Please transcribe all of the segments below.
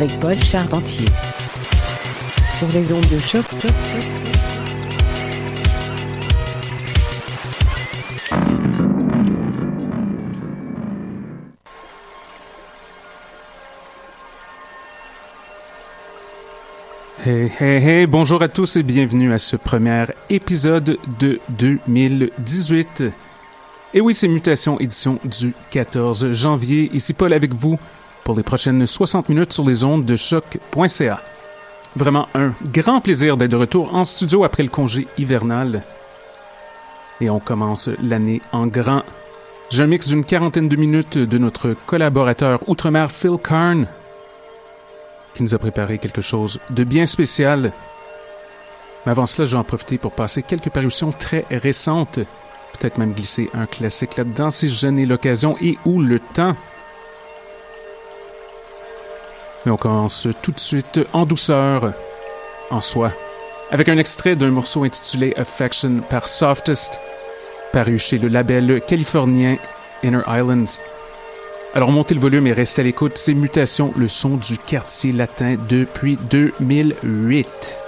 avec Paul Charpentier sur les ondes de choc. Hey, hey, hey, bonjour à tous et bienvenue à ce premier épisode de 2018. Et oui, c'est Mutation édition du 14 janvier. Ici Paul avec vous pour les prochaines 60 minutes sur les ondes de choc.ca. Vraiment un grand plaisir d'être de retour en studio après le congé hivernal. Et on commence l'année en grand. J'ai un mix d'une quarantaine de minutes de notre collaborateur outre-mer Phil Karn qui nous a préparé quelque chose de bien spécial. Mais avant cela, je vais en profiter pour passer quelques parutions très récentes. Peut-être même glisser un classique là-dedans si je n'ai l'occasion et ou le temps. Mais on commence tout de suite en douceur, en soi, avec un extrait d'un morceau intitulé Affection par Softest, paru chez le label californien Inner Islands. Alors montez le volume et restez à l'écoute, c'est Mutation, le son du quartier latin depuis 2008.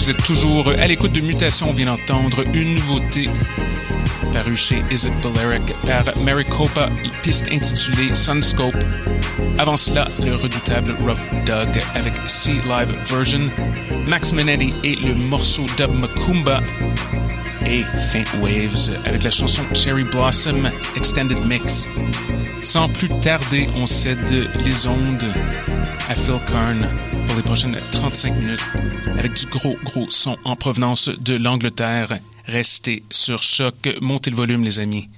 Vous êtes toujours à l'écoute de Mutation. On vient d'entendre une nouveauté parue chez Is It Balearic par Maricopa, piste intitulée Sunscope. Avant cela, le redoutable Rough Dog avec C Live Version, Max Minetti et le morceau Dub Macumba et Faint Waves avec la chanson Cherry Blossom Extended Mix. Sans plus tarder, on cède les ondes à Phil Kern pour les prochaines 35 minutes avec du gros, gros son en provenance de l'Angleterre. Restez sur choc, montez le volume les amis.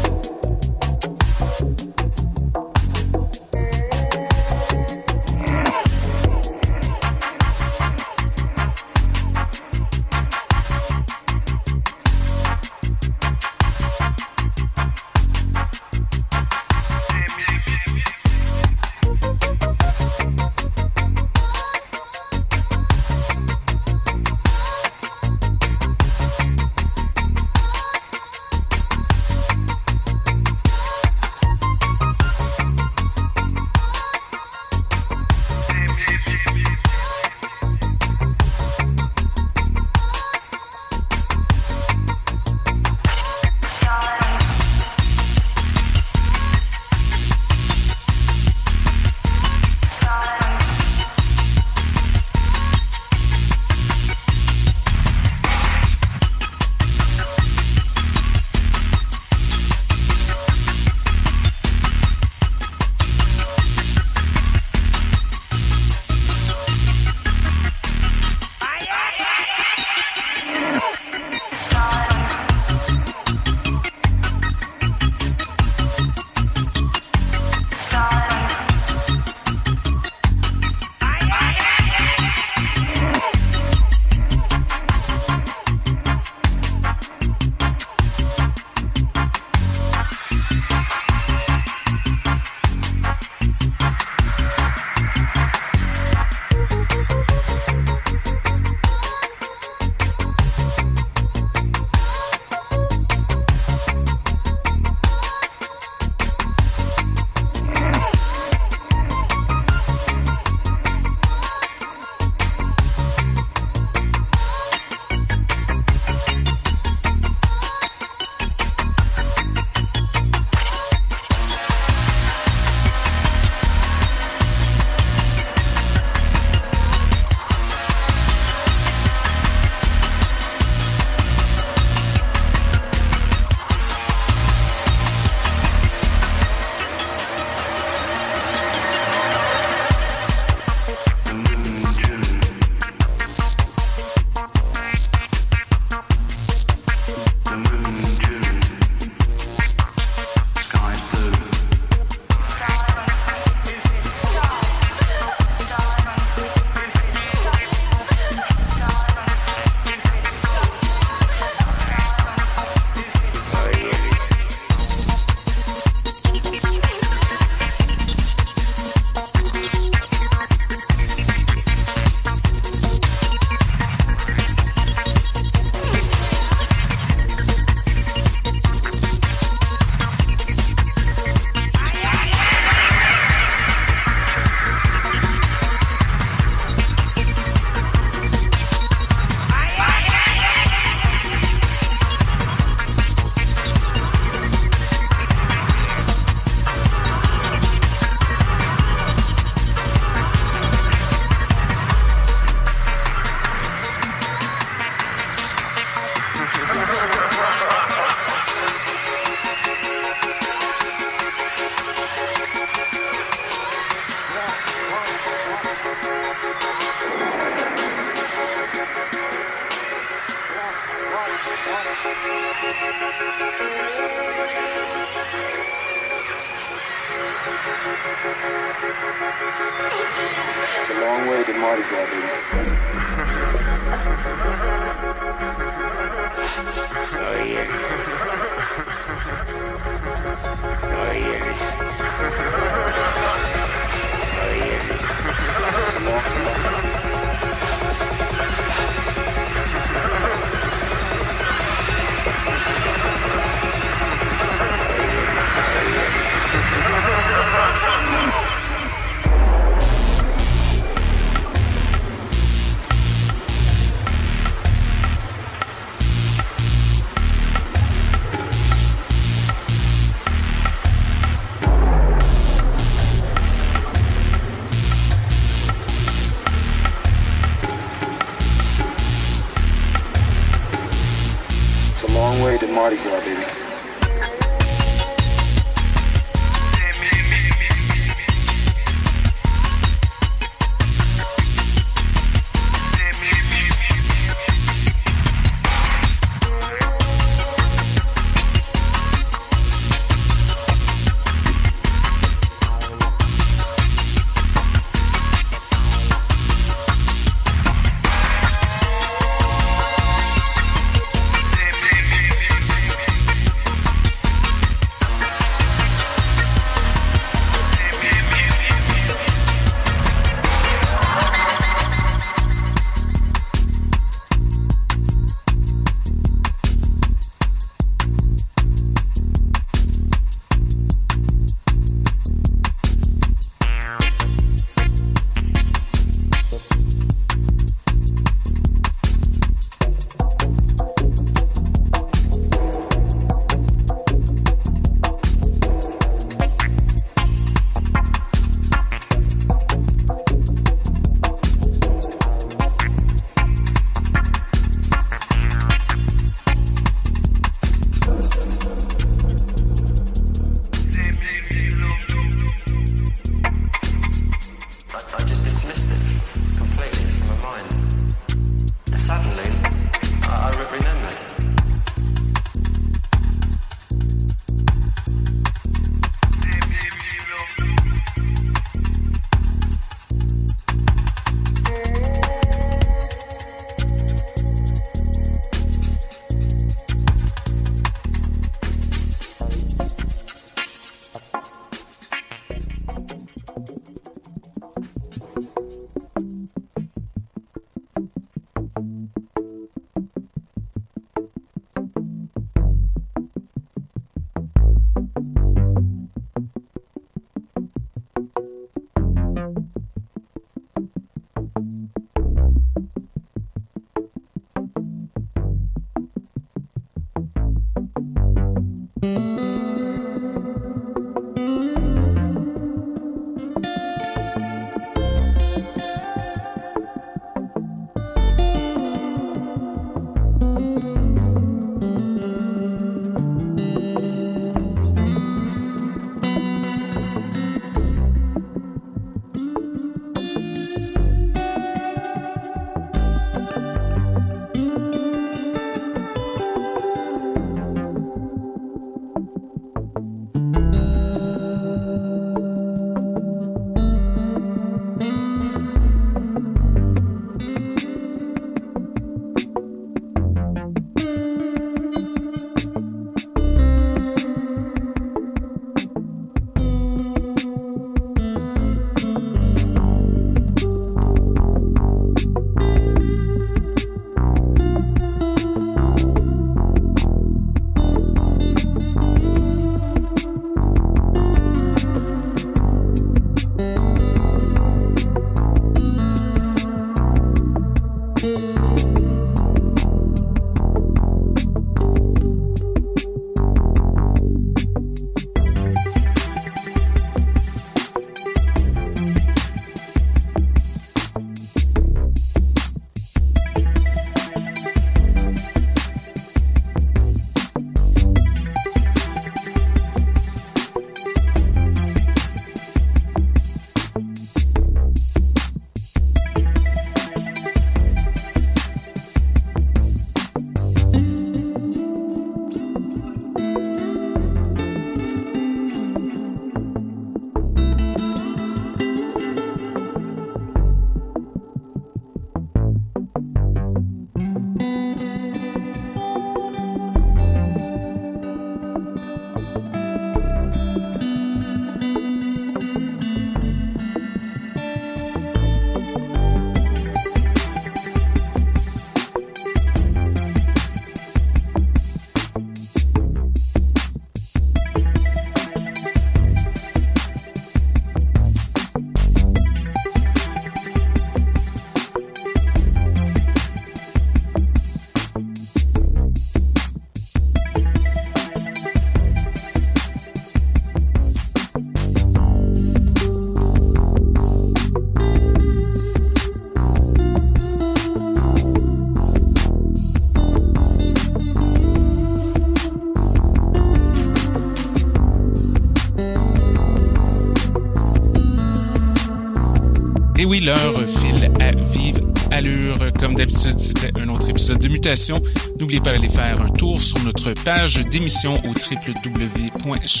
Oui, l'heure file à vive allure. Comme d'habitude, c'était un autre épisode de Mutation. N'oubliez pas d'aller faire un tour sur notre page d'émission au www.choc.ca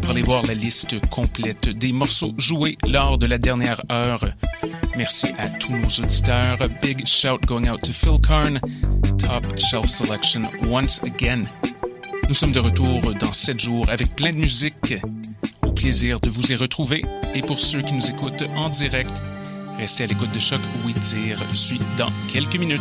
pour aller voir la liste complète des morceaux joués lors de la dernière heure. Merci à tous nos auditeurs. Big shout going out to Phil Karn. Top shelf selection once again. Nous sommes de retour dans 7 jours avec plein de musique. De vous y retrouver. Et pour ceux qui nous écoutent en direct, restez à l'écoute de Choc. Oui, dire suit dans quelques minutes.